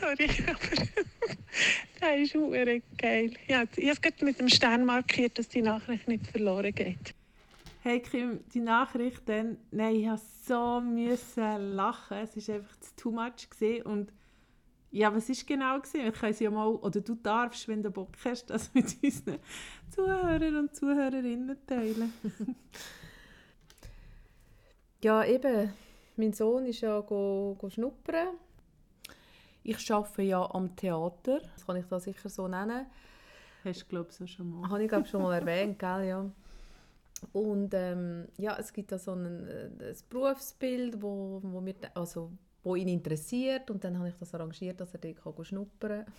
sorry, aber der ist hure geil. Ja, ich habe es mit dem Stern markiert, dass die Nachricht nicht verloren geht. Hey Kim, die Nachricht dann, nein, ich musste so müssen lachen. Es war einfach too much gewesen. und ja, was war genau? Gewesen? Wir können sie ja mal, oder du darfst, wenn du Bock hast, das mit unseren Zuhörern und Zuhörerinnen teilen. ja, eben. Mein Sohn ist ja go, go schnuppern. Ich arbeite ja am Theater. Das kann ich da sicher so nennen. Hast du, glaube ich, schon mal. Habe ich, glaube schon mal erwähnt, gell, ja. Und ähm, ja, es gibt da so ein, äh, ein Berufsbild, wo, wo, mir, also, wo ihn interessiert. Und dann habe ich das arrangiert, dass er dort kann schnuppern kann.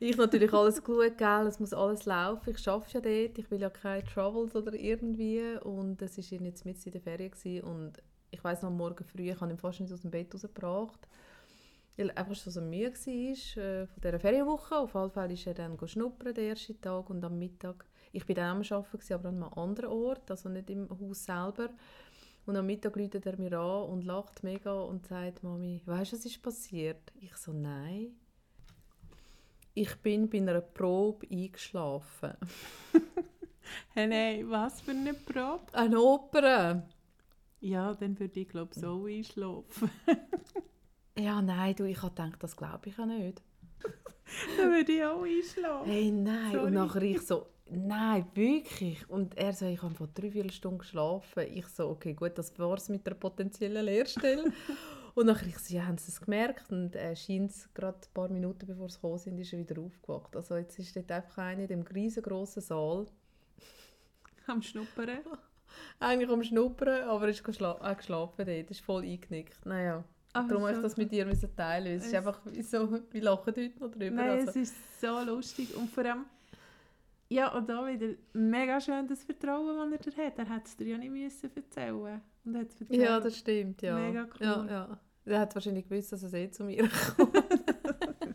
ich natürlich alles geschaut, gell? es muss alles laufen. Ich arbeite ja dort, ich will ja keine Troubles oder irgendwie. Und es war jetzt mit in der Ferien. Gewesen. Und ich weiß noch, am Morgen früh, ich habe ihn fast nicht aus dem Bett rausgebracht. Weil einfach schon so müde war äh, von dieser Ferienwoche. Auf jeden Fall ist er dann schnuppern, den ersten Tag. Und am Mittag ich war dann am Arbeiten, aber an einem anderen Ort, also nicht im Haus selber. Und am Mittag ruft er mir an und lacht mega und sagt, Mami, weißt du, was ist passiert? Ich so, nein. Ich bin bei einer Probe eingeschlafen. hey, nein, was für eine Probe? Eine Oper. Ja, dann würde ich glaube so einschlafen. ja, nein, du, ich habe gedacht, das glaube ich ja nicht. dann würde ich auch einschlafen. Hey, nein. Sorry. Und nachher ich so, Nein, wirklich. Und er so, ich habe vor drei, vier Stunden geschlafen. Ich so, okay, gut, das war es mit der potenziellen Lehrstelle. und nachher ich so, ja, haben sie es gemerkt? Und er scheint es gerade ein paar Minuten bevor sie gekommen sind, ist er wieder aufgewacht. Also jetzt ist dort einfach einer in dem riesengroßen Saal. Am Schnuppern? Eigentlich am Schnuppern, aber er ist geschla äh, geschlafen dort. ist voll eingenickt. Naja. Ach, Darum möchte ich das mit dir teilen. Es, es ist einfach so, wir lachen heute noch drüber. Nein, also. es ist so lustig. Und vor allem, ja, und da wieder mega schön das Vertrauen, das er dir hat. Er hätte es dir ja nicht müssen erzählen und hat Ja, das stimmt, ja. Mega cool. Ja, ja. Er hat wahrscheinlich gewusst, dass er eh zu mir kommt.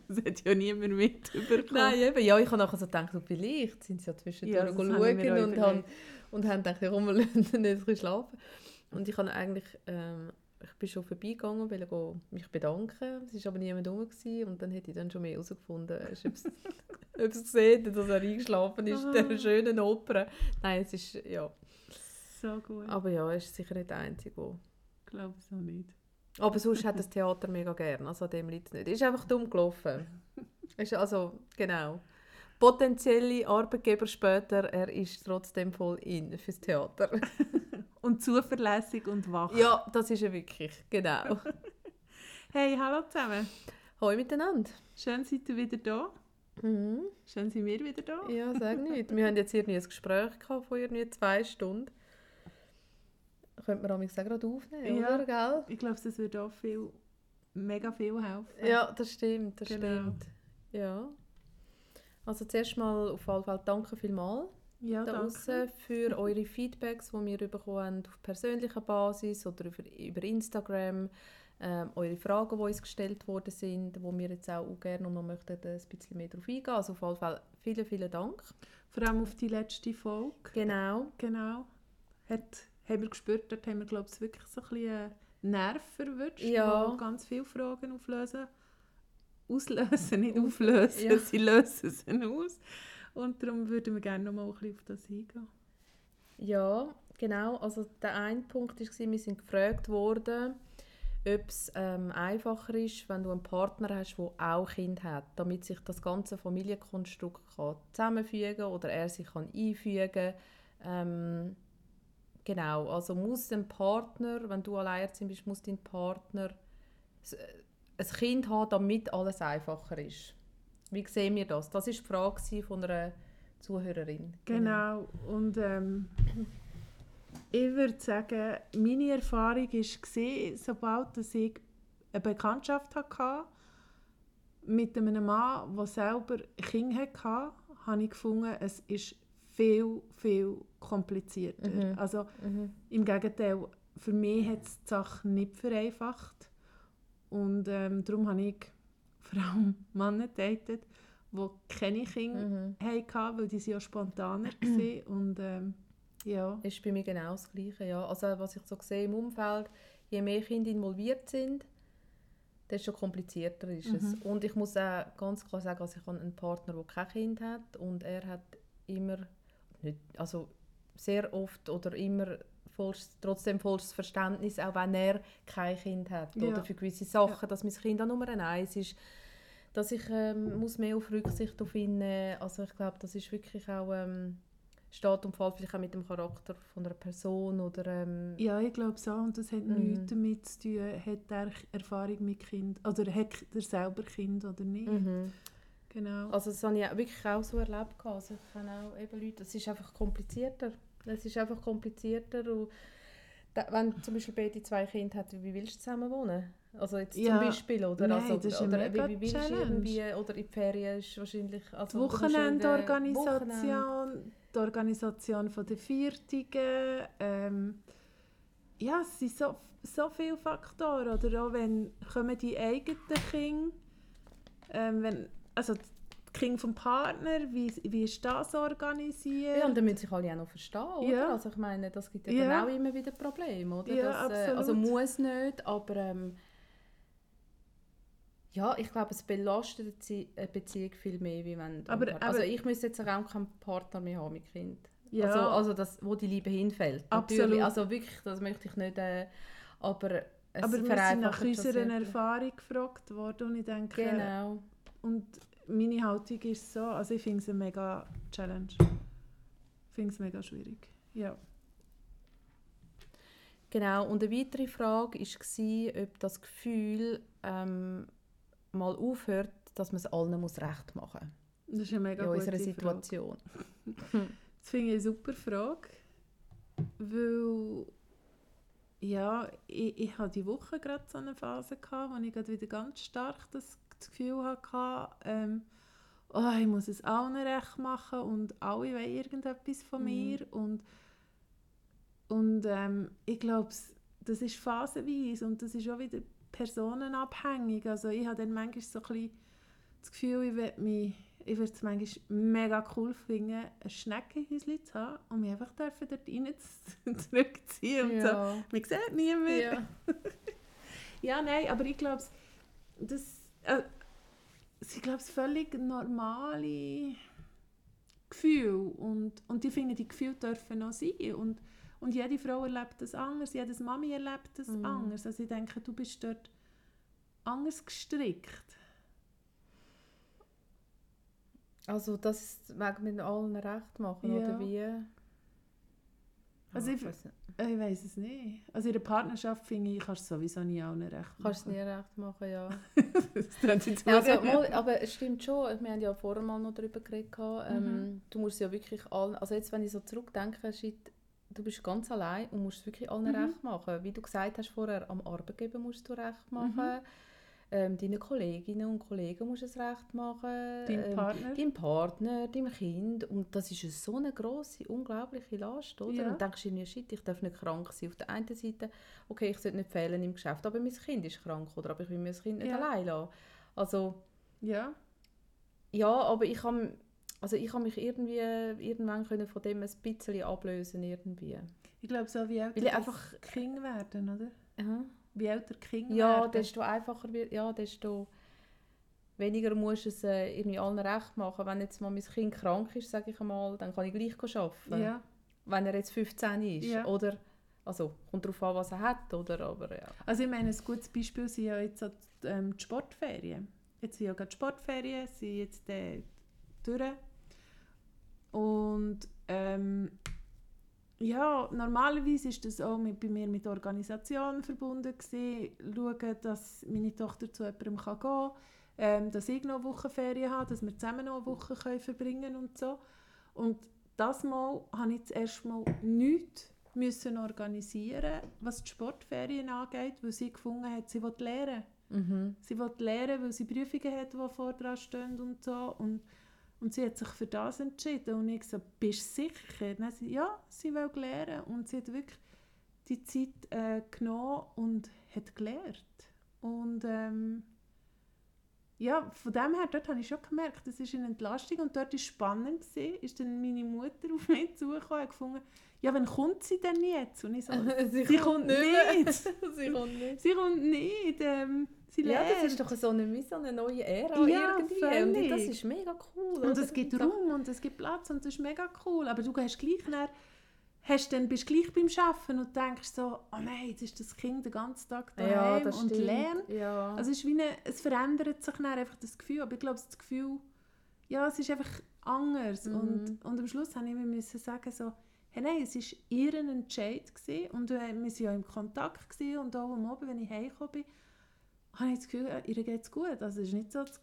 das hat ja niemand mitbekommen. Nein, eben. Ja, ich habe nachher so gedacht, so vielleicht sind sie ja zwischendurch ja, schauen und haben, und haben gedacht, ja, komm, wir lassen nicht schlafen. Und ich habe eigentlich... Ähm, bin schon vorbeigegangen, wollte mich bedanken. Es war aber niemand rum. Und dann hätte ich dann schon mehr herausgefunden, ob es gesehen dass er eingeschlafen ist, in dieser schönen Oper. Nein, es ist, ja. So gut. Aber ja, er ist sicher nicht der Einzige. Ich glaube es auch nicht. Aber sonst hat das Theater mega gern, also dem liegt es nicht. Ist einfach dumm gelaufen. ist also, genau. Potenzielle Arbeitgeber später, er ist trotzdem voll in fürs Theater. und zuverlässig und wach. Ja, das ist er wirklich, genau. hey, hallo zusammen. Hallo miteinander. Schön seid ihr wieder da. Mhm. Schön sind wir wieder da. Ja, sag nicht. Wir haben jetzt irgendwie ein Gespräch gehabt von irgendwie zwei Stunden. Könnte man auch gerade aufnehmen, ja, oder? Gell? Ich glaube, das würde auch viel, mega viel helfen. Ja, das stimmt, das genau. stimmt. Ja. Also zuerst mal auf jeden Fall danke vielmals ja, da für eure Feedbacks, die wir bekommen auf persönlicher Basis oder über, über Instagram, ähm, eure Fragen, die uns gestellt worden sind, wo wir jetzt auch gerne noch möchten ein bisschen mehr darauf eingehen. Also auf jeden Fall vielen, vielen Dank. Vor allem auf die letzte Folge. Genau. Genau. Hat, haben wir gespürt, dort haben wir glaube ich wirklich so ein bisschen Nerv verwünscht, ja. ganz viele Fragen auflösen. Auslösen, nicht auflösen, ja. sie lösen sie aus. Und darum würden wir gerne noch mal ein bisschen auf das eingehen. Ja, genau. Also der eine Punkt war, wir sind gefragt worden, ob es ähm, einfacher ist, wenn du einen Partner hast, der auch Kind hat, damit sich das ganze Familienkonstrukt kann zusammenfügen oder er sich kann einfügen ähm, Genau, also muss ein Partner, wenn du alleinerziehend bist, muss dein Partner ein Kind haben, damit alles einfacher ist. Wie sehen wir das? Das war die Frage von einer Zuhörerin. Genau. Und ähm, ich würde sagen, meine Erfahrung war, sobald ich eine Bekanntschaft hatte mit einem Mann, der selber Kinder hatte, habe ich gefunden, es ist viel, viel komplizierter. Mhm. Also mhm. im Gegenteil, für mich hat es die Sache nicht vereinfacht. Und ähm, darum habe ich vor allem Männer datet, die keine Kinder mhm. hatten, weil die sind ja spontaner waren. Und, ähm, ja. Ist bei mir genau das Gleiche, ja. Also was ich so sehe im Umfeld, je mehr Kinder involviert sind, desto komplizierter ist es. Mhm. Und ich muss auch ganz klar sagen, also ich habe einen Partner, der kein Kind hat und er hat immer, nicht, also sehr oft oder immer vollst, trotzdem volles Verständnis, auch wenn er kein Kind hat Ja. oder für gewisse Sachen, dass mein Kind an Nummer eins ist, dass ich ähm, muss mehr auf Rücksicht auf ihn nehmen. Also ich glaube, das ist wirklich auch ähm, steht und fällt vielleicht auch mit dem Charakter von einer Person oder ähm, Ja, ich glaube so. Und das hat Mhm. nichts damit zu tun, hat er Erfahrung mit Kind oder hat er selber Kind oder nicht. mhm. Genau. Also das habe ich auch wirklich auch so erlebt. Also ich kenne auch eben Leute, es ist einfach komplizierter. Es ist einfach komplizierter und da, wenn du zum Beispiel beide zwei Kinder hat, wie willst du zusammen wohnen? Also jetzt Ja. zum Beispiel, oder? Nein, also, das ist oder mega wie, willst du Challenge. irgendwie, oder in die Ferien ist wahrscheinlich... Also. Wochenendorganisation, die Organisation von der Viertigen, ähm, ja, es sind so, so viele Faktoren. Oder auch wenn kommen die eigenen Kinder, ähm, wenn, also die Kinder vom Partner, wie, wie ist das organisiert? Ja, und dann müssen sich alle auch noch verstehen, oder? Ja. Also ich meine, das gibt ja, Ja. dann auch immer wieder Probleme, oder? Ja, das, äh, also absolut. muss nicht, aber ähm, ja, ich glaube, es belastet eine eine Beziehung viel mehr, wie wenn Aber- also aber- ich müsste jetzt auch keinen Partner mehr haben mit Kind. Ja. Also, also das, wo die Liebe hinfällt. Absolut. Natürlich, also wirklich, das möchte ich nicht, äh, aber es Aber wir sind nach unserer. Erfahrung gefragt worden und ich denke, Genau. und meine Haltung ist so, also ich finde es eine mega Challenge. Ich finde es mega schwierig. Ja. Genau, und eine weitere Frage war, ob das Gefühl ähm, mal aufhört, dass man es allen muss recht machen Das ist eine mega in unserer Frage. Situation. Das finde ich eine super Frage, weil ja, ich, ich hatte die Woche gerade so eine Phase, gehabt, wo ich gerade wieder ganz stark das, das Gefühl hatte, ähm, oh, ich muss es allen recht machen und alle wollen irgendetwas von Mhm. mir und, und ähm, ich glaube, das ist phasenweise und das ist auch wieder personenabhängig. Also ich habe dann manchmal so ein bisschen das Gefühl, ich würde mich ich würde es manchmal mega cool finden, ein Schneckenhäuschen zu haben und mich einfach dürfen dort rein zu- zurückziehen und so. Ja. Man sieht niemand. Ja. Ja. ja, nein, aber ich glaube, das äh, sind glaube völlig normale Gefühle und, und ich finde, die Gefühle dürfen auch sein und, und jede Frau erlebt das anders, jede Mami erlebt das Mhm. anders. Also ich denke, du bist dort anders gestrickt. Also das wegen mit allen recht machen, Ja. oder wie? Also Ah, ich- weiss nicht. Ich weiß es nicht. Also in der Partnerschaft finde ich, kannst du sowieso nie allen recht machen. Kannst du nie recht machen, ja. das jetzt Ja, also, mal, aber es stimmt schon, wir haben ja vorher mal noch darüber geredet, ähm, Mhm. du musst ja wirklich allen, also jetzt wenn ich so zurückdenke, shit, du bist ganz allein und musst es wirklich allen Mhm. recht machen. Wie du gesagt hast vorher, am Arbeitgeber musst du recht Mhm. Ähm, deinen Kolleginnen und Kollegen musst du es recht machen, Dein ähm, Partner? deinem Partner, deinem Kind und das ist so eine grosse, unglaubliche Last, oder? Ja. Und denkst du dir, shit, ich darf nicht krank sein. Auf der einen Seite, okay, ich sollte nicht fehlen im Geschäft, aber mein Kind ist krank, oder? Aber ich will mein Kind nicht Ja. allein lassen. Also, Ja. ja, aber ich habe also ich habe mich irgendwie irgendwann können von dem ein bisschen ablösen irgendwie. Ich glaube, so wie Weil ich das einfach- Kinder werden, oder? Aha. Wie älter Kinder Ja, werden. desto einfacher wird, ja, desto weniger musst du es äh, irgendwie allen recht machen. Wenn jetzt mal mein Kind krank ist, sage ich einmal, dann kann ich gleich arbeiten. Ja. Wenn er jetzt 15 ist, Ja. oder? Also, kommt darauf an, was er hat, oder? Aber ja. Also ich meine, ein gutes Beispiel sind ja jetzt so die, ähm, die Sportferien. Jetzt sind ja gerade die Sportferien, sind jetzt äh, durch. Und ähm, ja, normalerweise ist das auch mit, bei mir mit Organisationen verbunden gewesen. Schauen, dass meine Tochter zu jemandem kann gehen kann, ähm, dass ich noch eine Woche Ferien habe, dass wir zusammen noch eine Woche können verbringen und so. Und das Mal habe ich das erste Mal nichts müssen organisieren, was die Sportferien angeht, weil sie gefunden hat, sie will lernen. Mhm. Sie will lernen, weil sie Prüfungen hat, die vor dran stehen und so. Und, und sie hat sich für das entschieden. Und ich so, bist du sicher? Dann sie, ja, sie will lernen. Und sie hat wirklich die Zeit äh, genommen und hat gelernt. Und ähm, ja, von dem her, dort habe ich schon gemerkt, das ist eine Entlastung und dort war es spannend, gewesen, ist dann meine Mutter auf mich zugekommen und gefunden, ja, wann kommt sie denn jetzt? Und ich so, sie, sie kommt nicht. sie kommt nicht. sie kommt nicht, ähm, sie Ja, das lernt. ist doch so eine, so eine neue Ära Ja, irgendwie. völlig. Und das ist mega cool. Und oder? es gibt Raum und es gibt Platz und das ist mega cool. Aber du gehst gleich nach, hast dann, bist gleich beim Arbeiten und denkst so, oh nein, jetzt ist das Kind den ganzen Tag daheim Ja, das und stimmt. lernt. Ja. Also es, ist wie eine, es verändert sich dann einfach das Gefühl. Aber ich glaube, das Gefühl, ja, es ist einfach anders. Mhm. Und, und am Schluss habe ich mir müssen sagen, so, hey, nein, es war ihr Entscheid gewesen. und wir waren ja im Kontakt gewesen. und auch am Abend, wenn ich heimgekommen bin, habe ich das Gefühl, ihr geht es gut. Also es ist nicht so, dass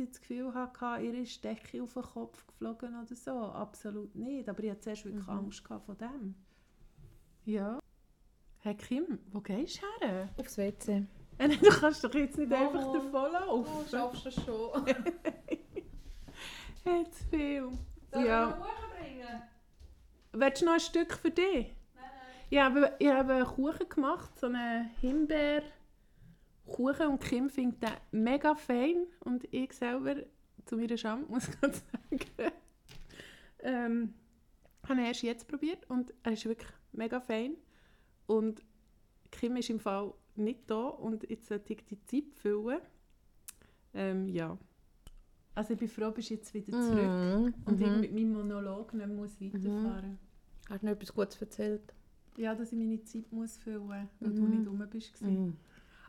ich das Gefühl hatte, ihr ist Decke auf den Kopf geflogen oder so. Absolut nicht. Aber ich hatte zuerst wirklich Mhm. Angst von dem. Ja. Hey Kim, wo gehst du her? Aufs WC. Äh, Du kannst doch jetzt nicht Mama. einfach davonlaufen. Oh, schaffst du schon? Hat zu viel. Soll ich Ja. Kuchen bringen? Willst du noch ein Stück für dich? Nein, nein. Ich habe, ich habe einen Kuchen gemacht, so einen Himbeerkuchen und Kim findet den mega fein und ich selber, zu meiner Scham, muss ich gerade sagen, ähm, habe ihn erst jetzt probiert und er ist wirklich mega fein und Kim ist im Fall nicht da und jetzt sollte ich die Zeit füllen. Ähm, ja. Also ich bin froh, bist jetzt wieder zurück Mhm. und ich Mhm. mit meinem Monolog nicht muss weiterfahren Hast du noch etwas Gutes erzählt? Ja, dass ich meine Zeit muss füllen muss, weil du Mhm. nicht rum bist. Mhm.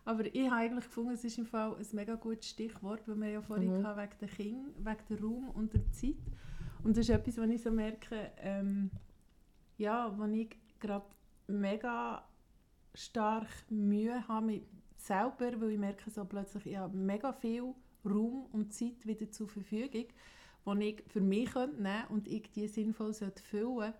Aber ich habe eigentlich gefunden, es ist im Fall ein mega gutes Stichwort, weil wir ja vorhin Mhm. hatten, wegen der Kinder, wegen der Raum und der Zeit. Und das ist etwas, was ich so merke, ähm, ja, wo ich gerade mega stark Mühe habe mit selber, weil ich merke so plötzlich, ich habe mega viel Raum und Zeit wieder zur Verfügung, die ich für mich nehmen könnte und ich die sinnvoll sollte füllen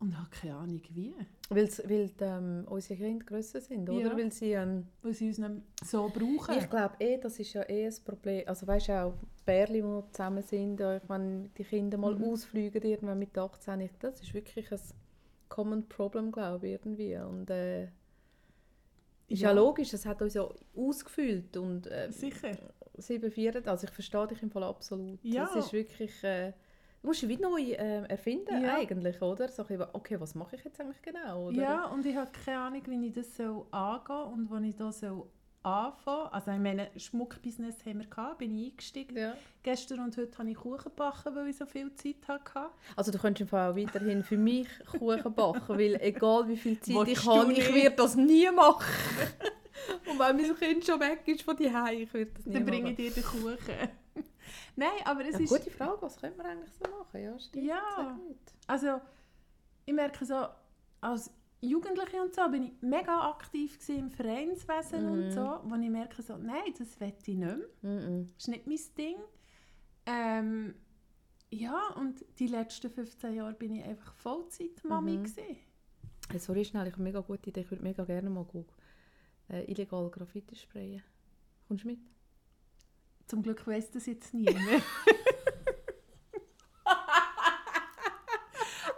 und habe keine Ahnung wie. Weil's, weil ähm, unsere Kinder grösser sind, oder? Ja. Weil sie, ähm, Weil sie uns nicht so brauchen. ich glaube eh, das ist ja eh ein Problem. Also weißt du auch, Pärchen, die zusammen sind, wenn die Kinder mal Mhm. ausfliegen irgendwann mit 18, ich, das ist wirklich ein common problem, glaube ich, irgendwie. Und äh, ist ja. Ja. logisch, es hat uns ja ausgefüllt und äh, Sicher. 7, 4, also ich verstehe dich im Fall absolut. Ja. Das ist wirklich, äh, du musst dich wie neu äh, erfinden Ja. eigentlich, oder? So, bisschen, okay, was mache ich jetzt eigentlich genau, oder? Ja, und ich habe keine Ahnung, wie ich das soll angehen und wo ich da soll anfangen. Also ich meine, Schmuckbusiness haben wir gehabt, bin ich eingestiegen. Ja. Gestern und heute habe ich Kuchen gebacken, weil ich so viel Zeit hatte. Also du könntest im Fall auch weiterhin für mich Kuchen backen, weil egal wie viel Zeit Willst ich habe, ich werde das nie machen. Und wenn mein Kind schon weg ist von die ich werde das nie Dann bringe ich machen. dir den Kuchen. Nein, aber es Ja, ist... gute Frage, was könnte man eigentlich so machen? Ja, stimmt. Ja. Also, ich merke so, als Jugendliche und so bin ich mega aktiv im Vereinswesen Mhm. und so, wo ich merke so, nein, das will ich nicht mehr. Mhm. Das ist nicht mein Ding. Ähm, ja, und die letzten 15 Jahre bin ich einfach Vollzeit-Mami. Mhm. Hey, sorry, schnell, ich habe eine mega gute Idee. Ich würde mega gerne mal gucken. Äh, illegal Graffiti sprayen. Kommst du mit? Zum Glück weiss das jetzt niemand.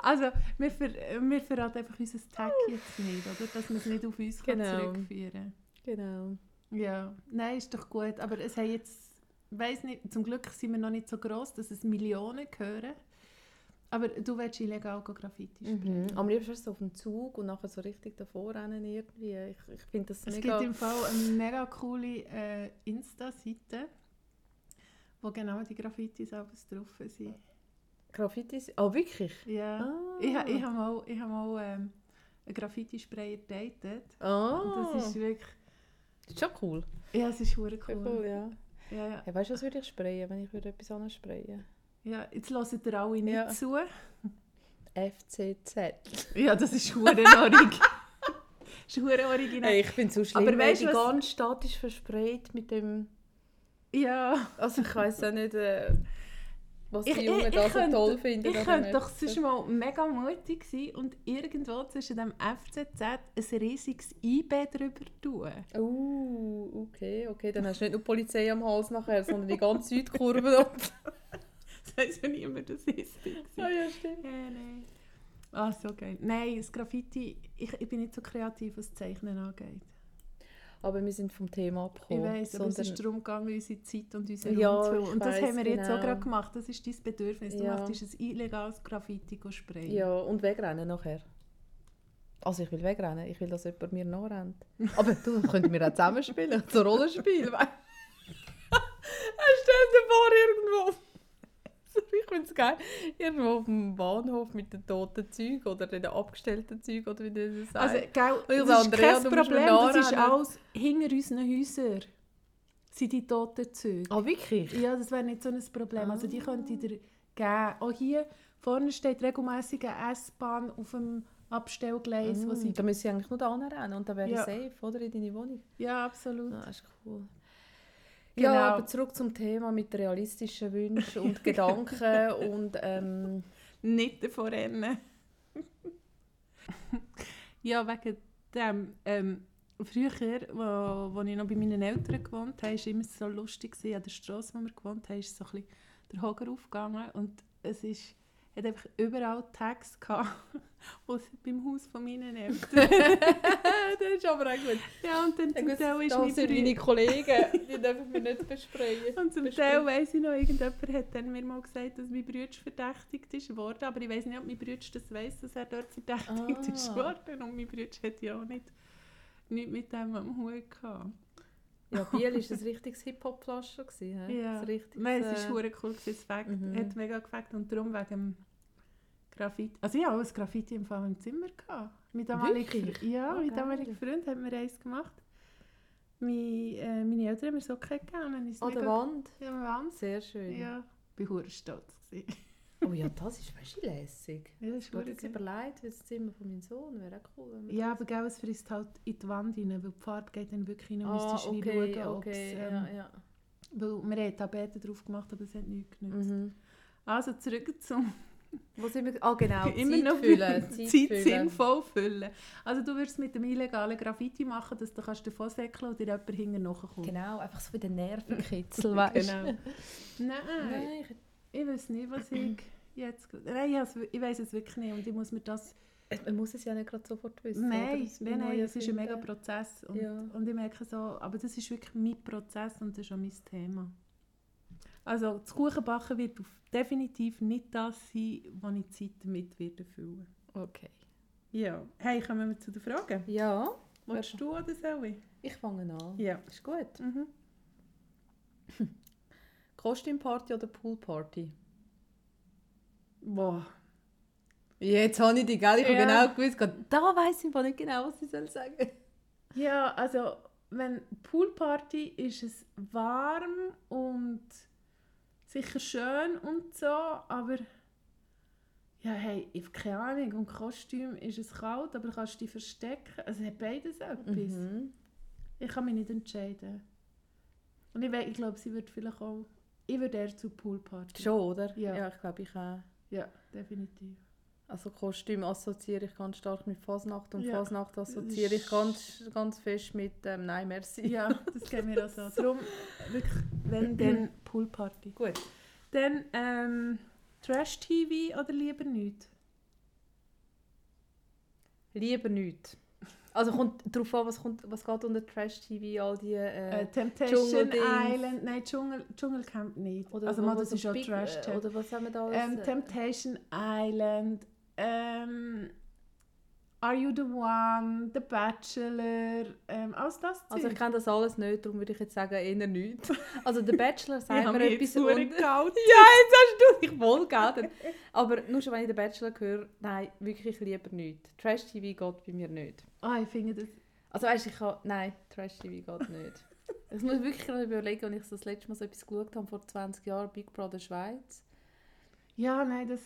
also, wir, ver wir verraten einfach unser Tag jetzt nicht, oder? Dass wir es nicht auf uns kann Genau. zurückführen Genau. Ja, nein, ist doch gut. Aber es haben jetzt, weiß nicht, zum Glück sind wir noch nicht so groß, dass es Millionen gehören. Aber du willst illegal Graffiti spielen. Mhm. Am liebsten so auf dem Zug und nachher so richtig davor rennen irgendwie. Ich, ich finde das Es mega... gibt im Fall eine mega coole äh, Insta-Seite, wo genau die Graffitis alles drauf sind. Graffitis... Oh, wirklich? Ja. Ah. Ich, ich habe mal, ich hab mal ähm, einen Graffiti-Sprayer datet. Ah. Und das ist wirklich... Das ist schon cool. Ja, es ist cool. cool, ja. Ja, ja. Hey, weißt du, was würde ich sprayen, wenn ich würde etwas anderes sprayen ja, jetzt hört ihr alle nicht Ja. zu. FCZ. Ja, das ist hure norig. das ist original. Hey, ich es so schlimm, Aber weißt die du, was- ganz statisch versprayt mit dem... Ja. Also ich weiß auch nicht, äh, was die Ich, Jungen da so könnte, toll finden. ich könnte doch sonst mal mega mutig sein und irgendwo zwischen dem FCZ ein riesiges IB drüber tun. Uh, okay, okay. Dann hast du nicht nur die Polizei am Hals nachher, sondern die ganze Südkurve. Das weiss ja niemand, das ist ah ja, stimmt. Ja, nein. Ah, so geil. Nein, das Graffiti, ich, ich bin nicht so kreativ, was Zeichnen angeht. Aber wir sind vom Thema Ich abgekommen. weiss, aber es ist darum gegangen, unsere Zeit und unseren Ja, Raum ich Und das haben wir jetzt auch genau. gerade gemacht. Das ist dein Bedürfnis. Du Ja. möchtest ein illegales Graffiti sprayen. Ja, und wegrennen nachher. Also ich will wegrennen, ich will, dass jemand mir nachrennt. Aber du, könnten wir auch zusammen spielen, so Rollenspiel. Stell dir vor, irgendwo... Ich finde es geil. Irgendwo auf dem Bahnhof mit den toten Zeugen oder den abgestellten Zeugen oder wie das sagt. Also, gell, das ist kein Problem. Das ist alles hinter unseren Häusern. Sind die toten Züge. ah, wirklich? Ja, das wäre nicht so ein Problem. Also die Ah. könnte ich dir geben. Auch hier vorne steht regelmäßig eine S-Bahn auf dem Abstellgleis, wo Mm, sie... da müsste ich eigentlich nur da rennen und dann wäre Ja. ich safe, oder? In deine Wohnung. Ja, absolut. Ah, ist cool. Genau. Ja, aber zurück zum Thema mit realistischen Wünschen und Gedanken und ähm, Nicht davon rennen. ja, wegen dem. Ähm, früher, wo, wo ich noch bei meinen Eltern gewohnt habe, war es immer so lustig. gewesen. An der Straße, wo wir gewohnt haben, ist so ein bisschen der Hoger aufgegangen. Und es ist, hat einfach überall Tags gehabt, aus beim Haus von meinen Eltern. das ist aber auch gut. ja, und dann zum Teil ist da mein sind meine Kollegen, die dürfen wir nicht besprechen. Und zum Teil weiss ich noch, irgendjemand hat dann mir mal gesagt, dass mein Bruder verdächtigt ist worden. Aber ich weiss nicht, ob mein Bruder das weiss, dass er dort verdächtigt ist Ah. worden. Und mein Bruder hat ja auch nicht, nicht mit dem am Hut gehabt. Ja, Biel war ein richtiges Hip-Hop-Pflaster. Ja. Richtiges, Nein, es äh, ist hure cool, gewesen, es Mhm. hat mega gefällt. Und darum wegen dem Graffiti. Also ich hatte auch ein Graffiti im, Fall im Zimmer. Gehabt. Damaliger, Wirklich? ja, Oh, mein geil. damaliger Freund hat mir eins gemacht. Mein, äh, meine Eltern haben mir so gegeben. An der mega- Wand. Ja, an der Wand. Sehr schön. Ja, ich war stolz. Oh ja, das ist weißt lässig. Ja, das Ich ist habe hure jetzt überlegt, das Zimmer von meinem Sohn wäre auch cool. Ja, aber gell, es frisst halt in die Wand rein, weil die Farbe geht dann wirklich rein. ah, müsstest okay, schauen, okay, ähm, ja, ja. Weil wir haben Tapeten drauf gemacht, aber es hat nichts genützt. Mhm. Also zurück zum Wo sind wir? Ah, genau, immer Zeit noch füllen. Zeit, Zeit füllen. sinnvoll füllen. Also du würdest mit dem illegalen Graffiti machen, dass du kannst davon säckeln und dir jemand hinten nachkommt. Genau, einfach so wie der Nervenkitzel, weißt du? Genau. Nein, Nein, ich, weiß nicht, was ich jetzt... Nein, ich, ich weiß es wirklich nicht und ich muss mir das... man muss es ja nicht gerade sofort wissen. Nein, Das nein, nein, es ist ein mega. Prozess und, Ja. und ich merke so, aber das ist wirklich mein Prozess und das ist auch mein Thema. Also das Kuchenbacken wird auf definitiv nicht das sein, wo ich Zeit damit werde füllen. Okay. Ja. Hey, kommen wir zu den Fragen. Ja, Willst du oder soll ich? ich fange an. Ja. Ist gut. Mhm. Kostümparty oder Poolparty? Boah. Jetzt habe ich die, gell? Ich habe Ja. genau gewusst, da weiss ich nicht genau, was ich soll sagen soll. Ja, also wenn Poolparty ist es warm und sicher schön und so, aber ja, hey, ich habe keine Ahnung, und Kostüm ist es kalt, aber kannst du dich verstecken. Also es hat beides etwas. Mhm. Ich kann mich nicht entscheiden. Und ich, ich glaube, sie wird vielleicht auch, ich würde eher zu Poolparty. Schon, oder? Ja. ja ich glaube, ich auch. Ja, definitiv. Also Kostüm assoziiere ich ganz stark mit Fasnacht und Ja. Fasnacht assoziiere ich ganz, ganz fest mit ähm, Nein, merci. Ja, das geht mir auch so. Darum, wirklich, wenn, dann Poolparty. Gut. Dann ähm, Trash-TV oder lieber nicht? Lieber nicht. Also kommt darauf an, was, kommt, was geht unter Trash-TV, all die... Äh, Äh, Temptation. Island, nein, Dschungel, Dschungelcamp nicht. also wo- mal, das ist Big- trash äh, Oder was haben wir da alles? ähm, äh, Temptation Island, ähm, Are You the One, The Bachelor, ähm, alles das Also ich Zeug. kenne das alles nicht, darum würde ich jetzt sagen, eher nicht. Also der Bachelor sagt mir etwas... geoutet. Ja, jetzt hast du dich wohl geoutet. Aber nur schon, wenn ich den Bachelor höre, nein, wirklich lieber nicht. Trash-TV geht bei mir nicht. Ah, ich finde das... Also weißt du, ich kann... Nein, Trash-TV geht nicht. Ich muss wirklich gerade überlegen, als ich das letzte Mal so etwas geschaut habe, vor 20 Jahren, Big Brother Schweiz. Ja, nein, das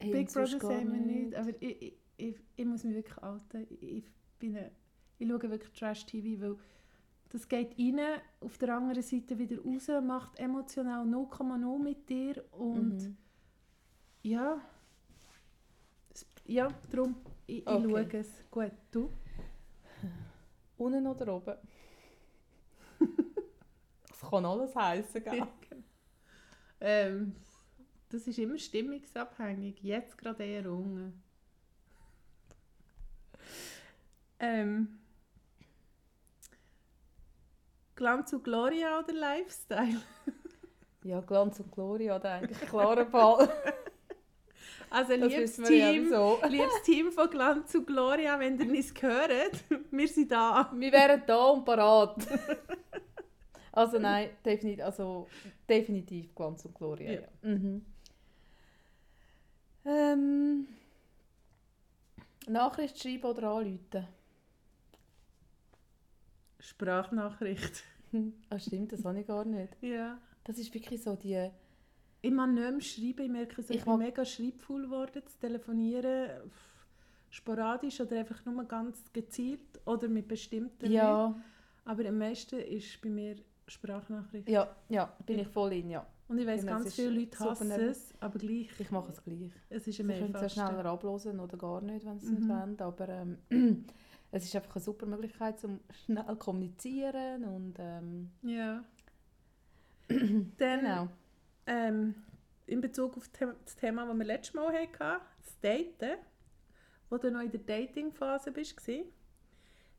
Hey, Big Brother sehen wir nicht, aber ich, ich, ich, ich muss mich wirklich outen. Ich, bin eine, ich schaue wirklich Trash-TV, weil das geht rein, auf der anderen Seite wieder raus, macht emotional 0,0 mit dir und Mhm. ja, ja, darum, ich, ich Okay. schaue es. Gut, du? Unten oder oben? das kann alles heißen, gell? Ähm, das ist immer stimmungsabhängig, jetzt gerade eher unten. Ähm, Glanz und Gloria oder Lifestyle? Ja, Glanz und Gloria hat eigentlich klarer Fall. Also liebes ja Team, so. liebes Team von Glanz und Gloria, wenn ihr uns hört, wir sind da. Wir wären da und parat. also nein, definitiv, also, definitiv Glanz und Gloria. Ja. Ja. Mhm. Ähm, Nachricht schreiben oder anrufen? Sprachnachricht. Ah, stimmt, das habe ich gar nicht. Ja. Das ist wirklich so die... Ich mag nicht mehr schreiben, ich merke, ich Ich bin mega schreibvoll geworden, zu telefonieren, sporadisch oder einfach nur ganz gezielt oder mit bestimmten. Ja, Aber am meisten ist bei mir Sprachnachricht. ja, ja, bin ich voll in, ja. Und ich weiß ganz viele Leute hassen es, aber gleich, Ich mache es gleich. es ist Sie können es ja schneller ablosen oder gar nicht, wenn sie es Mhm. nicht wollen. Aber ähm, es ist einfach eine super Möglichkeit, um schnell zu kommunizieren. Und, ähm, Ja. Dann, genau. Ähm, in Bezug auf das Thema, das wir letztes Mal hatten, das Daten, wo du noch in der Dating-Phase warst,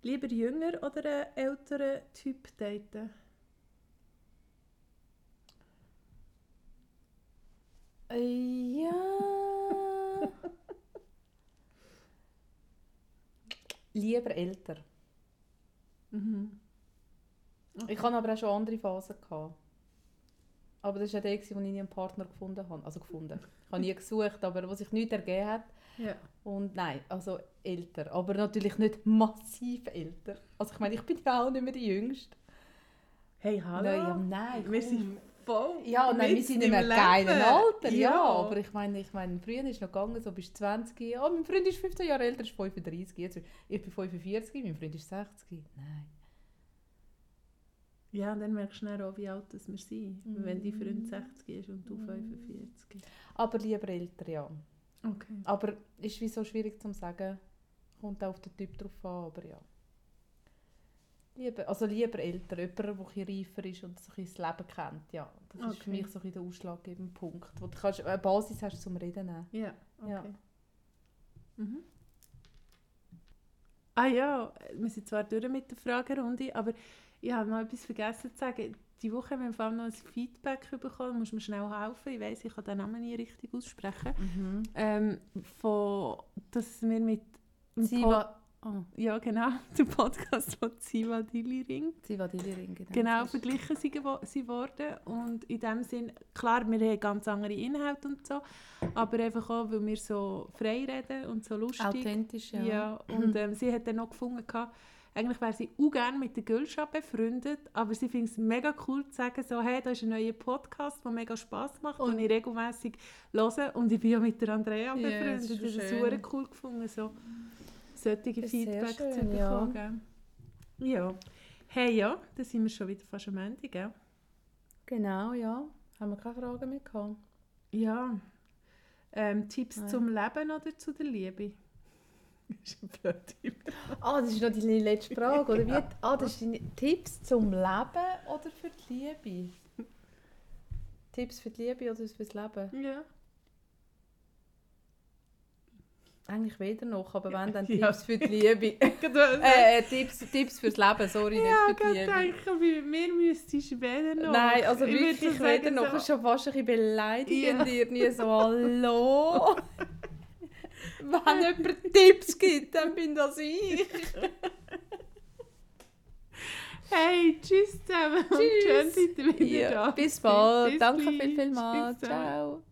lieber jünger oder einen älteren Typ daten? Äh, Ja. Lieber älter. Mhm. Ich hatte aber auch schon andere Phasen. Gehabt. Aber das war ja der, wo ich nie einen Partner gefunden habe. Also gefunden. Ich habe nie gesucht, aber was sich nicht ergeben hat. Ja. Und nein, also älter. Aber natürlich nicht massiv älter. Also ich meine, ich bin ja auch nicht mehr die Jüngste. Hey, hallo? Nein, ja, nein, Wir komm. sind voll Ja, nein, wir sind mehr Leben. geilen Alter, ja. Ja. Aber ich meine, ich meine, früher ist noch gegangen, so bis 20. Oh, mein Freund ist 15 Jahre älter, ist 35. Jetzt, ich bin 45, mein Freund ist 60. Nein. Ja, dann merkst du dann auch, wie alt das wir sind. Wenn dein Freund Mm. 60 ist und du 45. Aber lieber älter, ja. Okay. Aber ist wie so schwierig zu sagen. Kommt auch auf den Typ drauf an, aber ja. Lieber, also lieber älter, jemand, der ein reifer ist und so ein das Leben kennt, ja. Das ist für Okay. mich so ein der ausschlaggebende Punkt, wo du kannst, eine Basis hast zum Reden nehmen. Ja, okay. Ja. Mhm. Ah ja, wir sind zwar durch mit der Fragerunde, aber ich habe noch etwas vergessen zu sagen. Die Woche haben wir im Fall noch ein Feedback bekommen, muss mir schnell helfen. Ich weiß, ich kann den Namen nie richtig aussprechen. Mhm. Ähm, von, dass wir mit dem war... Oh, ja genau, der Podcast von Ziva Diliring sie war die Ring, genau. genau verglichen sie worden und in dem Sinn, klar, wir haben ganz andere Inhalte und so, aber einfach auch, weil wir so frei reden und so lustig. Authentisch, ja. Ja, und ähm, sie hat dann noch gefunden, gehabt, eigentlich wäre sie auch gerne mit der Gülscha befreundet, aber sie findet es mega cool zu sagen, so, hey, da ist ein neuer Podcast, der mega Spass macht und Und- ich regelmäßig höre und ich bin ja mit der Andrea Ja, befreundet. das Das ist ist schön. super cool gefunden, so solche Feedback zu schön, ja. bekommen. Ja. Hey, ja, dann sind wir schon wieder fast am Ende, gell? Genau, ja. Haben wir keine Fragen mehr gehabt? Ja. Ähm, Tipps Nein. zum Leben oder zu der Liebe? Das ist ein blöder Tipp. Ah, das ist noch die letzte Frage, oder wie? Ah, das sind Tipps zum Leben oder für die Liebe? Tipps für die Liebe oder fürs Leben? Ja. Eigentlich weder noch, aber wenn, dann Ja. Tipps für die Liebe. äh, äh, Tipps, Tipps fürs Leben, sorry, ja, nicht für die ich Liebe. denke, bei mir müsstest du weder noch. Nein, also Ich wirklich so weder noch. Das ist schon fast ein bisschen beleidigend Ja. irgendwie so, hallo. Wenn jemand Tipps gibt, dann bin das ich. Hey, tschüss zusammen. Und Tschüss. schön seid ihr wieder Ja, da. bis bald. Bis Danke viel, viel mal. Ciao.